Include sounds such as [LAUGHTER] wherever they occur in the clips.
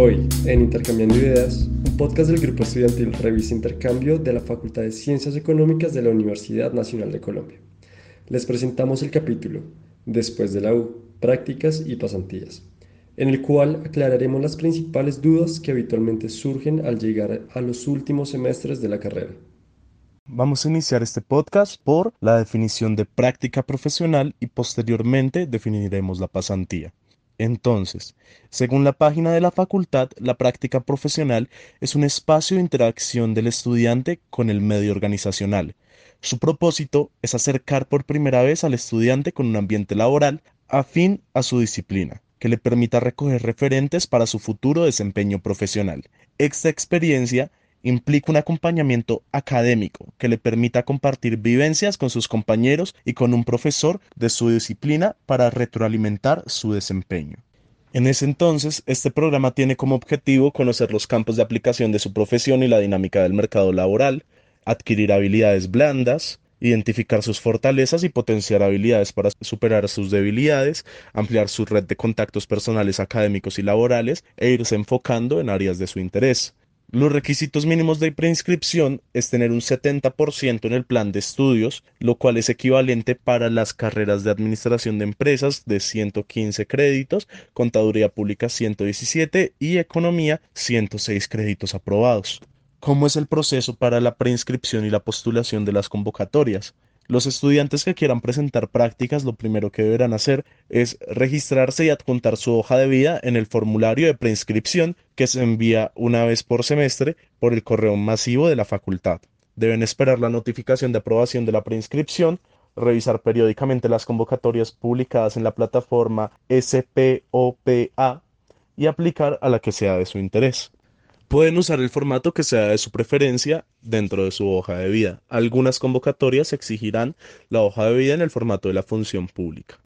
Hoy, en Intercambiando Ideas, un podcast del Grupo Estudiantil Revista Intercambio de la Facultad de Ciencias Económicas de la Universidad Nacional de Colombia. Les presentamos el capítulo Después de la U, Prácticas y Pasantías, en el cual aclararemos las principales dudas que habitualmente surgen al llegar a los últimos semestres de la carrera. Vamos a iniciar este podcast por la definición de práctica profesional y posteriormente definiremos la pasantía. Entonces, según la página de la facultad, la práctica profesional es un espacio de interacción del estudiante con el medio organizacional. Su propósito es acercar por primera vez al estudiante con un ambiente laboral afín a su disciplina, que le permita recoger referentes para su futuro desempeño profesional. Esta experiencia implica un acompañamiento académico que le permita compartir vivencias con sus compañeros y con un profesor de su disciplina para retroalimentar su desempeño. En ese entonces, este programa tiene como objetivo conocer los campos de aplicación de su profesión y la dinámica del mercado laboral, adquirir habilidades blandas, identificar sus fortalezas y potenciar habilidades para superar sus debilidades, ampliar su red de contactos personales académicos y laborales e irse enfocando en áreas de su interés. Los requisitos mínimos de preinscripción es tener un 70% en el plan de estudios, lo cual es equivalente para las carreras de administración de empresas de 115 créditos, contaduría pública 117 y economía 106 créditos aprobados. ¿Cómo es el proceso para la preinscripción y la postulación de las convocatorias? Los estudiantes que quieran presentar prácticas lo primero que deberán hacer es registrarse y adjuntar su hoja de vida en el formulario de preinscripción que se envía una vez por semestre por el correo masivo de la facultad. Deben esperar la notificación de aprobación de la preinscripción, revisar periódicamente las convocatorias publicadas en la plataforma SPOPA y aplicar a la que sea de su interés. Pueden usar el formato que sea de su preferencia dentro de su hoja de vida. Algunas convocatorias exigirán la hoja de vida en el formato de la función pública.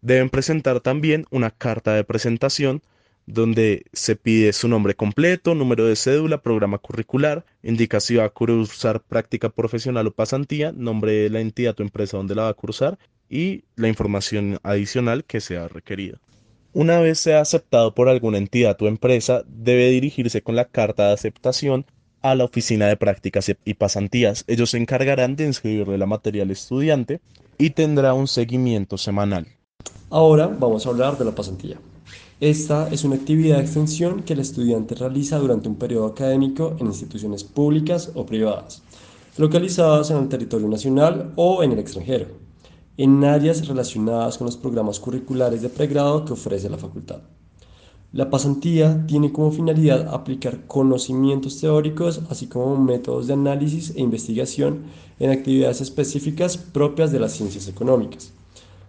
Deben presentar también una carta de presentación donde se pide su nombre completo, número de cédula, programa curricular, indica si va a cursar práctica profesional o pasantía, nombre de la entidad o empresa donde la va a cursar y la información adicional que sea requerida. Una vez sea aceptado por alguna entidad o empresa, debe dirigirse con la carta de aceptación a la oficina de prácticas y pasantías. Ellos se encargarán de inscribirle la materia al estudiante y tendrá un seguimiento semanal. Ahora vamos a hablar de la pasantía. Esta es una actividad de extensión que el estudiante realiza durante un periodo académico en instituciones públicas o privadas, localizadas en el territorio nacional o en el extranjero en áreas relacionadas con los programas curriculares de pregrado que ofrece la facultad. La pasantía tiene como finalidad aplicar conocimientos teóricos, así como métodos de análisis e investigación en actividades específicas propias de las ciencias económicas.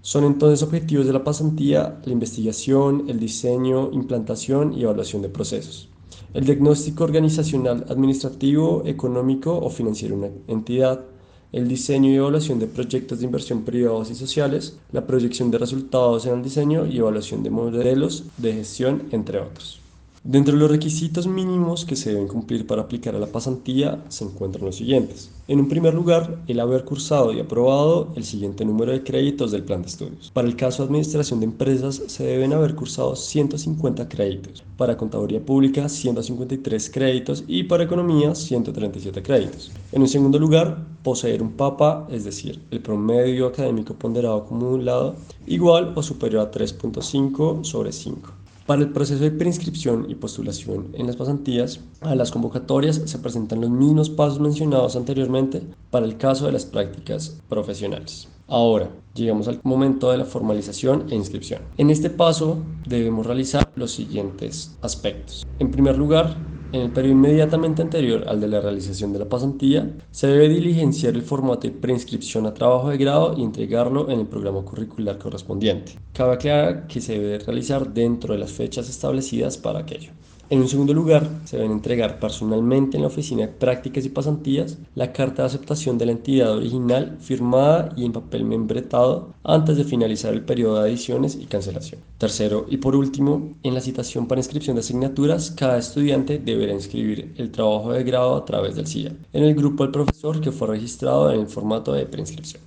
Son entonces objetivos de la pasantía la investigación, el diseño, implantación y evaluación de procesos, el diagnóstico organizacional, administrativo, económico o financiero de una entidad, el diseño y evaluación de proyectos de inversión privados y sociales, la proyección de resultados en el diseño y evaluación de modelos de gestión, entre otros. Dentro de los requisitos mínimos que se deben cumplir para aplicar a la pasantía se encuentran los siguientes. En un primer lugar, el haber cursado y aprobado el siguiente número de créditos del plan de estudios. Para el caso de administración de empresas se deben haber cursado 150 créditos, para contaduría pública 153 créditos y para economía 137 créditos. En un segundo lugar, poseer un PAPA, es decir, el promedio académico ponderado acumulado igual o superior a 3.5 sobre 5. Para el proceso de preinscripción y postulación en las pasantías, a las convocatorias se presentan los mismos pasos mencionados anteriormente para el caso de las prácticas profesionales. Ahora, llegamos al momento de la formalización e inscripción. En este paso debemos realizar los siguientes aspectos. En primer lugar, en el periodo inmediatamente anterior al de la realización de la pasantía, se debe diligenciar el formato de preinscripción a trabajo de grado y entregarlo en el programa curricular correspondiente. Cabe aclarar que se debe realizar dentro de las fechas establecidas para aquello. En un segundo lugar, se deben entregar personalmente en la oficina de prácticas y pasantías la carta de aceptación de la entidad original firmada y en papel membretado antes de finalizar el periodo de adiciones y cancelación. Tercero y por último, en la citación para inscripción de asignaturas, cada estudiante deberá inscribir el trabajo de grado a través del CIA en el grupo del profesor que fue registrado en el formato de preinscripción.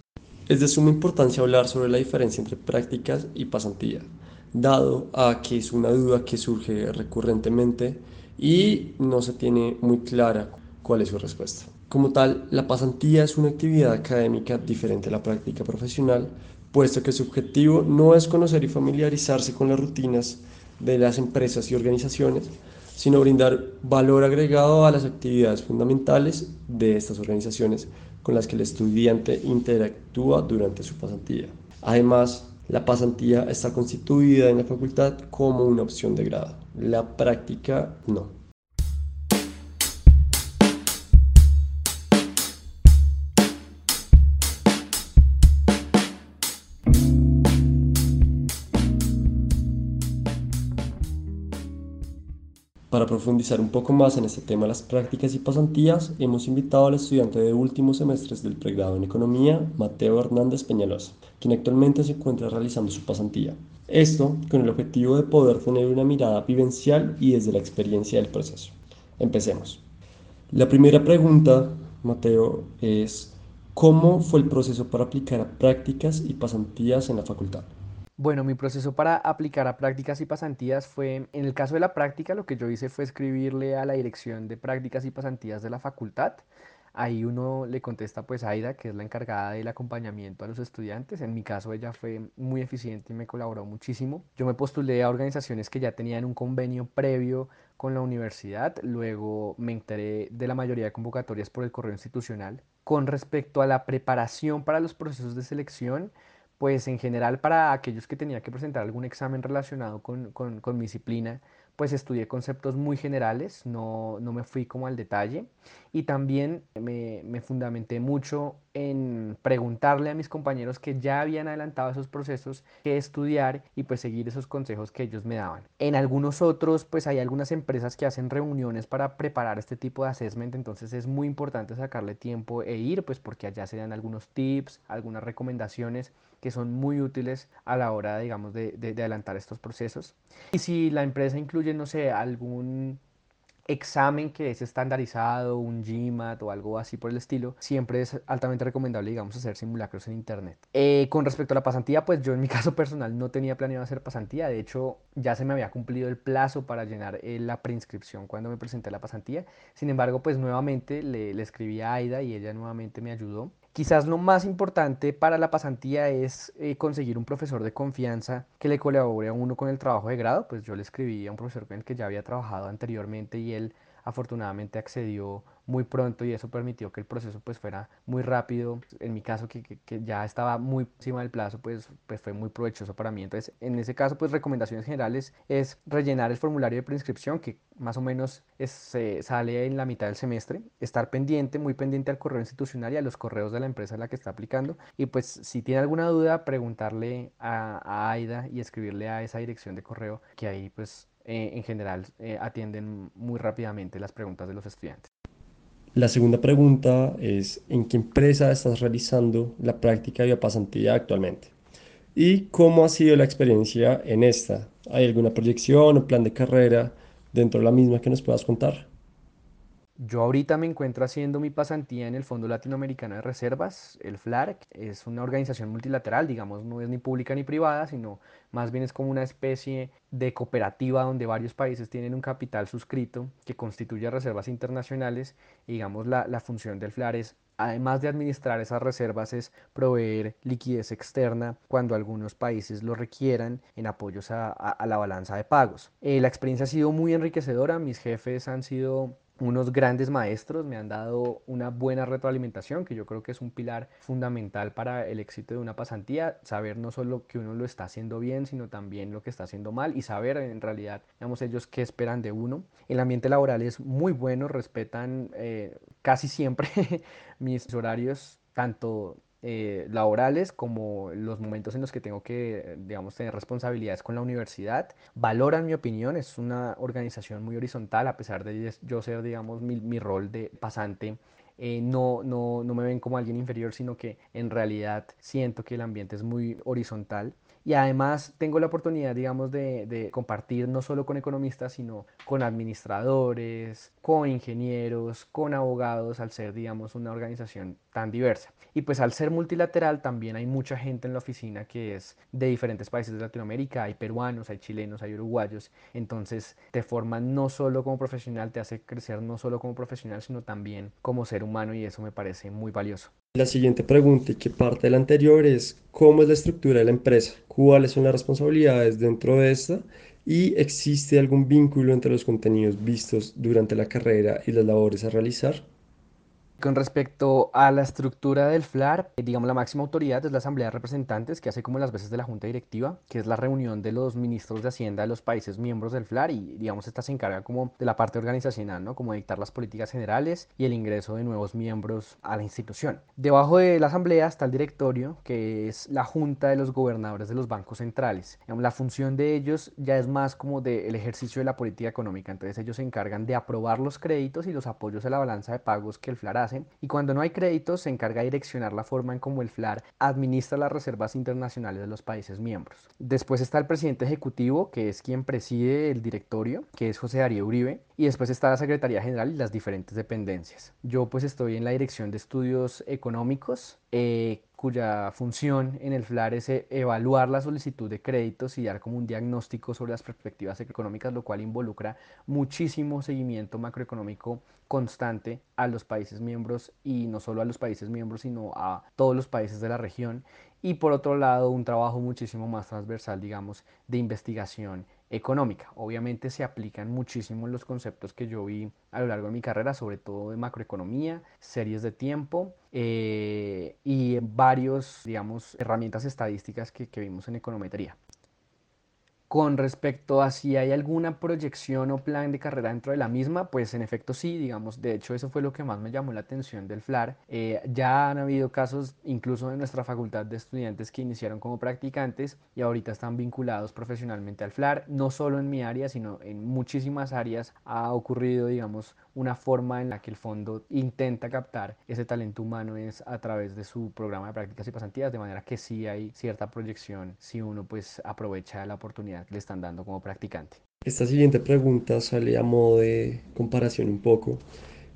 Es de suma importancia hablar sobre la diferencia entre prácticas y pasantías dado a que es una duda que surge recurrentemente y no se tiene muy clara cuál es su respuesta. Como tal, la pasantía es una actividad académica diferente a la práctica profesional, puesto que su objetivo no es conocer y familiarizarse con las rutinas de las empresas y organizaciones, sino brindar valor agregado a las actividades fundamentales de estas organizaciones con las que el estudiante interactúa durante su pasantía. Además, la pasantía está constituida en la facultad como una opción de grado. La práctica no. Para profundizar un poco más en este tema de las prácticas y pasantías, hemos invitado al estudiante de últimos semestres del pregrado en Economía, Mateo Hernández Peñalosa, quien actualmente se encuentra realizando su pasantía. Esto con el objetivo de poder tener una mirada vivencial y desde la experiencia del proceso. Empecemos. La primera pregunta, Mateo, es ¿cómo fue el proceso para aplicar prácticas y pasantías en la facultad? Bueno, mi proceso para aplicar a prácticas y pasantías fue, en el caso de la práctica, lo que yo hice fue escribirle a la dirección de prácticas y pasantías de la facultad. Ahí uno le contesta pues a Aida, que es la encargada del acompañamiento a los estudiantes. En mi caso ella fue muy eficiente y me colaboró muchísimo. Yo me postulé a organizaciones que ya tenían un convenio previo con la universidad. Luego me enteré de la mayoría de convocatorias por el correo institucional. Con respecto a la preparación para los procesos de selección, pues en general para aquellos que tenía que presentar algún examen relacionado con, con, con mi disciplina, pues estudié conceptos muy generales, no, no, me fui como al detalle y también me, me, fundamenté mucho en preguntarle a mis compañeros que ya habían adelantado esos procesos qué estudiar y pues seguir esos consejos que ellos me daban. En algunos otros pues hay algunas empresas que hacen reuniones para preparar este tipo de assessment, entonces es muy importante sacarle tiempo e ir pues porque allá se dan algunos tips, algunas recomendaciones que son muy útiles a la hora, digamos, de, de, adelantar estos procesos. Y si la empresa incluye, no sé, algún examen que es estandarizado, un GMAT o algo así por el estilo, siempre es altamente recomendable, digamos, hacer simulacros en Internet. Eh, con respecto a la pasantía, pues yo en mi [LAUGHS] caso personal no tenía planeado hacer pasantía, de hecho ya se me había cumplido el plazo para llenar eh, la preinscripción cuando me presenté a la pasantía, sin embargo, pues nuevamente le, le escribí a Aida y ella nuevamente me ayudó. Quizás lo más importante para la pasantía es eh, conseguir un profesor de confianza que le colabore a uno con el trabajo de grado. Pues yo le escribí a un profesor con el que ya había trabajado anteriormente y él afortunadamente accedió muy pronto y eso permitió que el proceso pues fuera muy rápido. En mi caso que, que, ya estaba muy encima del plazo pues, pues fue muy provechoso para mí. Entonces en ese caso pues recomendaciones generales es rellenar el formulario de preinscripción que más o menos se sale en la mitad del semestre, estar pendiente, muy pendiente al correo institucional y a los correos de la empresa a la que está aplicando y pues si tiene alguna duda preguntarle a, a Aida y escribirle a esa dirección de correo que ahí pues eh, en general eh, atienden muy rápidamente las preguntas de los estudiantes. La segunda pregunta es, ¿en qué empresa estás realizando la práctica de pasantía actualmente? ¿Y cómo ha sido la experiencia en esta? ¿Hay alguna proyección o plan de carrera dentro de la misma que nos puedas contar? Yo ahorita me encuentro haciendo mi pasantía en el Fondo Latinoamericano de Reservas, el FLARC. Es una organización multilateral, digamos, no es ni pública ni privada, sino más bien es como una especie de cooperativa donde varios países tienen un capital suscrito que constituye reservas internacionales. Y digamos, la, la función del FLAR es, además de administrar esas reservas, es proveer liquidez externa cuando algunos países lo requieran en apoyos a, a, a la balanza de pagos. Eh, la experiencia ha sido muy enriquecedora, mis jefes han sido unos grandes maestros, me han dado una buena retroalimentación, que yo creo que es un pilar fundamental para el éxito de una pasantía, saber no solo que uno lo está haciendo bien, sino también lo que está haciendo mal y saber en realidad, digamos, ellos qué esperan de uno. El ambiente laboral es muy bueno, respetan eh, casi siempre [LAUGHS] mis horarios, tanto eh, laborales como los momentos en los que tengo que, digamos, tener responsabilidades con la universidad. Valoran mi opinión, es una organización muy horizontal, a pesar de yo ser, digamos, mi, rol de pasante. Eh, no, no, no me ven como alguien inferior, sino que en realidad siento que el ambiente es muy horizontal y además tengo la oportunidad, digamos, de compartir no solo con economistas, sino con administradores, con ingenieros, con abogados, al ser, digamos, una organización tan diversa. Y pues al ser multilateral también hay mucha gente en la oficina que es de diferentes países de Latinoamérica, hay peruanos, hay chilenos, hay uruguayos, entonces te forman no solo como profesional, te hace crecer no solo como profesional, sino también como ser humano y eso me parece muy valioso. La siguiente pregunta y que parte de la anterior es ¿cómo es la estructura de la empresa? ¿Cuáles son las responsabilidades dentro de esta? ¿Y existe algún vínculo entre los contenidos vistos durante la carrera y las labores a realizar? Con respecto a la estructura del FLAR, eh, digamos la máxima autoridad es la Asamblea de Representantes, que hace como las veces de la Junta Directiva, que es la reunión de los ministros de Hacienda de los países miembros del FLAR y digamos esta se encarga como de la parte organizacional, ¿no? Como dictar las políticas generales y el ingreso de nuevos miembros a la institución. Debajo de la Asamblea está el directorio, que es la Junta de los Gobernadores de los Bancos Centrales. La función de ellos ya es más como del ejercicio de la política económica, entonces ellos se encargan de aprobar los créditos y los apoyos a la balanza de pagos que el FLAR hace y cuando no hay créditos se encarga de direccionar la forma en cómo el FLAR administra las reservas internacionales de los países miembros. Después está el presidente ejecutivo, que es quien preside el directorio, que es José Darío Uribe, y después está la Secretaría General y las diferentes dependencias. Yo pues estoy en la Dirección de Estudios Económicos, eh, cuya función en el FLAR es eh, evaluar la solicitud de créditos y dar como un diagnóstico sobre las perspectivas económicas, lo cual involucra muchísimo seguimiento macroeconómico constante a los países miembros y no solo a los países miembros, sino a todos los países de la región. Y por otro lado, un trabajo muchísimo más transversal, digamos, de investigación económica. Obviamente se aplican muchísimo los conceptos que yo vi a lo largo de mi carrera, sobre todo de macroeconomía, series de tiempo eh, y varios, digamos, herramientas estadísticas que, que vimos en econometría. Con respecto a si hay alguna proyección o plan de carrera dentro de la misma, pues en efecto sí, digamos, de hecho eso fue lo que más me llamó la atención del FLAR. Eh, ya han habido casos incluso en nuestra facultad de estudiantes que iniciaron como practicantes y ahorita están vinculados profesionalmente al FLAR, no solo en mi área, sino en muchísimas áreas ha ocurrido, digamos, una forma en la que el fondo intenta captar ese talento humano es a través de su programa de prácticas y pasantías, de manera que sí hay cierta proyección si uno pues aprovecha la oportunidad que le están dando como practicante. Esta siguiente pregunta sale a modo de comparación un poco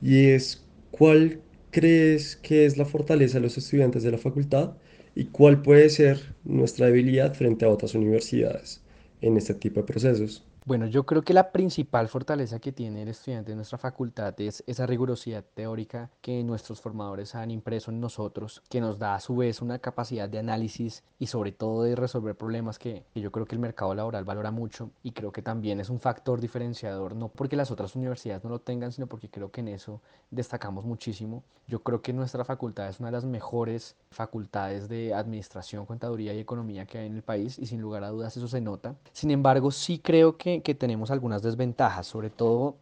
y es ¿cuál crees que es la fortaleza de los estudiantes de la facultad y cuál puede ser nuestra debilidad frente a otras universidades en este tipo de procesos? Bueno, yo creo que la principal fortaleza que tiene el estudiante de nuestra facultad es esa rigurosidad teórica que nuestros formadores han impreso en nosotros, que nos da a su vez una capacidad de análisis y sobre todo de resolver problemas que, yo creo que el mercado laboral valora mucho y creo que también es un factor diferenciador, no porque las otras universidades no lo tengan, sino porque creo que en eso destacamos muchísimo. Yo creo que nuestra facultad es una de las mejores facultades de administración, contaduría y economía que hay en el país y sin lugar a dudas eso se nota. Sin embargo, sí creo que que, tenemos algunas desventajas, sobre todo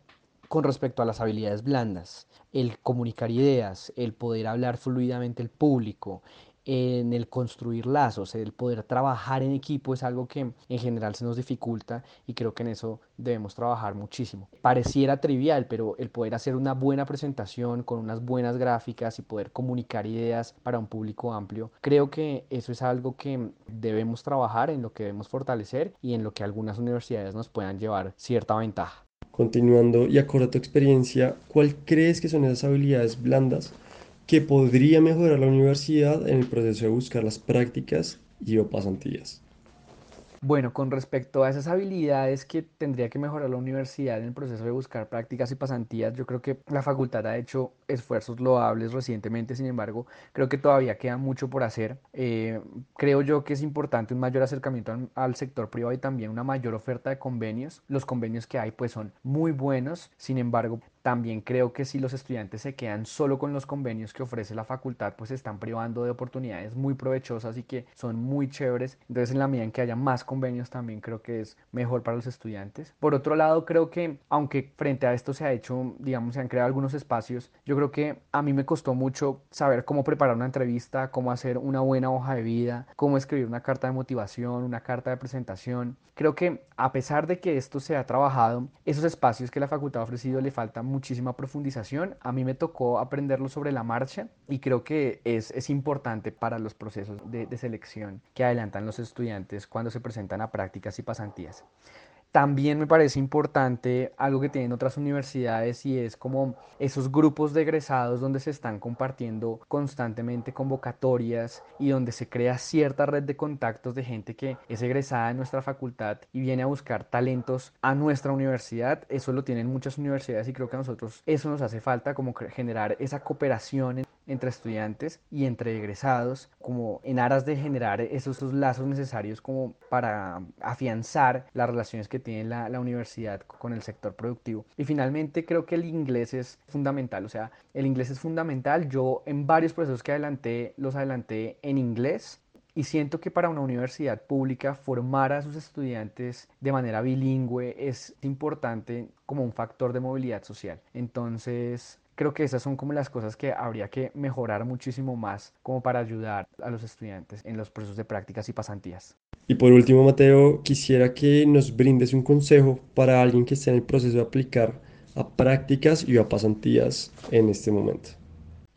con respecto a las habilidades blandas, el comunicar ideas, el poder hablar fluidamente el público, en el construir lazos, el poder trabajar en equipo es algo que en general se nos dificulta y creo que en eso debemos trabajar muchísimo. Pareciera trivial, pero el poder hacer una buena presentación con unas buenas gráficas y poder comunicar ideas para un público amplio, creo que eso es algo que debemos trabajar, en lo que debemos fortalecer y en lo que algunas universidades nos puedan llevar cierta ventaja. Continuando y acorde a tu experiencia, ¿cuál crees que son esas habilidades blandas que podría mejorar la universidad en el proceso de buscar las prácticas y pasantías. Bueno, con respecto a esas habilidades que tendría que mejorar la universidad en el proceso de buscar prácticas y pasantías, yo creo que la facultad ha hecho esfuerzos loables recientemente, sin embargo, creo que todavía queda mucho por hacer. Eh, creo yo que es importante un mayor acercamiento al, al, sector privado y también una mayor oferta de convenios. Los convenios que hay pues son muy buenos, sin embargo, también creo que si los estudiantes se quedan solo con los convenios que ofrece la facultad, pues se están privando de oportunidades muy provechosas y que son muy chéveres. Entonces, en la medida en que haya más convenios, también creo que es mejor para los estudiantes. Por otro lado, creo que aunque frente a esto se ha hecho, digamos, se han creado algunos espacios, yo creo que a mí me costó mucho saber cómo preparar una entrevista, cómo hacer una buena hoja de vida, cómo escribir una carta de motivación, una carta de presentación. Creo que a pesar de que esto se ha trabajado, esos espacios que la facultad ha ofrecido le faltan muchísima profundización. A mí me tocó aprenderlo sobre la marcha y creo que es, es importante para los procesos de, de selección que adelantan los estudiantes cuando se presentan a prácticas y pasantías. También me parece importante algo que tienen otras universidades y es como esos grupos de egresados donde se están compartiendo constantemente convocatorias y donde se crea cierta red de contactos de gente que es egresada de nuestra facultad y viene a buscar talentos a nuestra universidad. Eso lo tienen muchas universidades y creo que a nosotros eso nos hace falta como generar esa cooperación entre estudiantes y entre egresados, como en aras de generar esos, lazos necesarios como para afianzar las relaciones que tiene la, la, universidad con el sector productivo. Y finalmente creo que el inglés es fundamental, o sea, el inglés es fundamental. Yo en varios procesos que adelanté, los adelanté en inglés. Y siento que para una universidad pública formar a sus estudiantes de manera bilingüe es importante como un factor de movilidad social. Entonces, creo que esas son como las cosas que habría que mejorar muchísimo más como para ayudar a los estudiantes en los procesos de prácticas y pasantías. Y por último, Mateo, quisiera que nos brindes un consejo para alguien que esté en el proceso de aplicar a prácticas y a pasantías en este momento.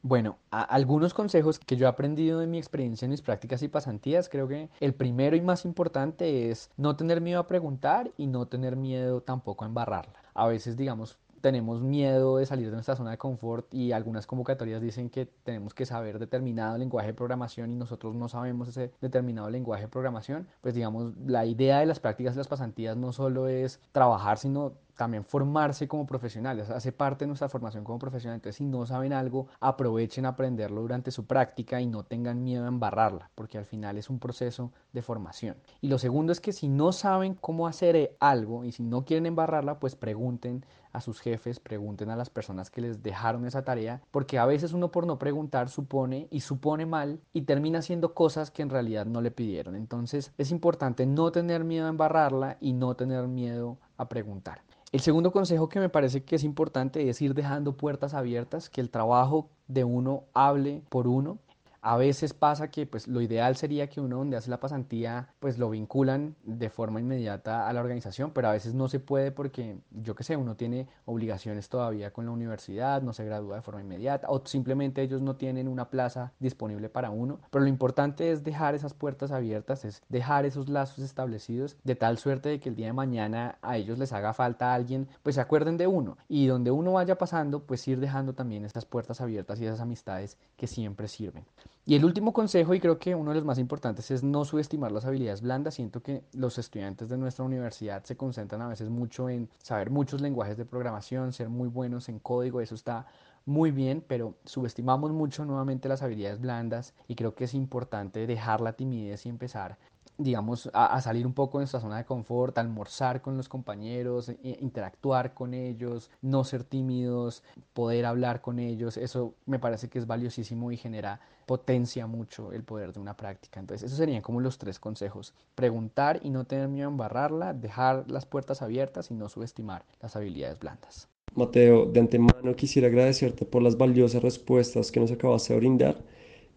Bueno, algunos consejos que yo he aprendido de mi experiencia en mis prácticas y pasantías, creo que el primero y más importante es no tener miedo a preguntar y no tener miedo tampoco a embarrarla. A veces, digamos, tenemos miedo de salir de nuestra zona de confort y algunas convocatorias dicen que tenemos que saber determinado lenguaje de programación y nosotros no sabemos ese determinado lenguaje de programación, pues digamos, la idea de las prácticas y las pasantías no solo es trabajar, sino también formarse como profesionales, hace parte de nuestra formación como profesional. Entonces, si no saben algo, aprovechen aprenderlo durante su práctica y no tengan miedo a embarrarla, porque al final es un proceso de formación. Y lo segundo es que si no saben cómo hacer algo y si no quieren embarrarla, pues pregunten a sus jefes, pregunten a las personas que les dejaron esa tarea, porque a veces uno por no preguntar supone y supone mal y termina haciendo cosas que en realidad no le pidieron. Entonces es importante no tener miedo a embarrarla y no tener miedo a preguntar. El segundo consejo que me parece que es importante es ir dejando puertas abiertas, que el trabajo de uno hable por uno a veces pasa que pues lo ideal sería que uno donde hace la pasantía pues lo vinculan de forma inmediata a la organización, pero a veces no se puede porque yo qué sé, uno tiene obligaciones todavía con la universidad, no se gradúa de forma inmediata o simplemente ellos no tienen una plaza disponible para uno, pero lo importante es dejar esas puertas abiertas, es dejar esos lazos establecidos de tal suerte de que el día de mañana a ellos les haga falta alguien, pues se acuerden de uno y donde uno vaya pasando pues ir dejando también esas puertas abiertas y esas amistades que siempre sirven. Y el último consejo, y creo que uno de los más importantes, es no subestimar las habilidades blandas. Siento que los estudiantes de nuestra universidad se concentran a veces mucho en saber muchos lenguajes de programación, ser muy buenos en código, eso está muy bien, pero subestimamos mucho nuevamente las habilidades blandas y creo que es importante dejar la timidez y empezar digamos, a, salir un poco de nuestra zona de confort, almorzar con los compañeros, interactuar con ellos, no ser tímidos, poder hablar con ellos, eso me parece que es valiosísimo y genera, potencia mucho el poder de una práctica. Entonces, esos serían como los tres consejos. Preguntar y no tener miedo a embarrarla, dejar las puertas abiertas y no subestimar las habilidades blandas. Mateo, de antemano quisiera agradecerte por las valiosas respuestas que nos acabaste de brindar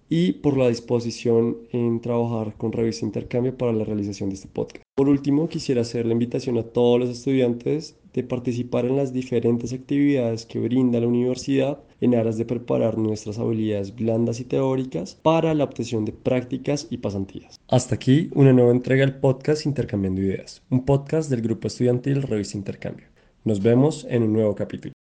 y por la disposición en trabajar con Revista Intercambio para la realización de este podcast. Por último, quisiera hacer la invitación a todos los estudiantes de participar en las diferentes actividades que brinda la universidad en aras de preparar nuestras habilidades blandas y teóricas para la obtención de prácticas y pasantías. Hasta aquí una nueva entrega del podcast Intercambiando Ideas, un podcast del grupo estudiantil Revista Intercambio. Nos vemos en un nuevo capítulo.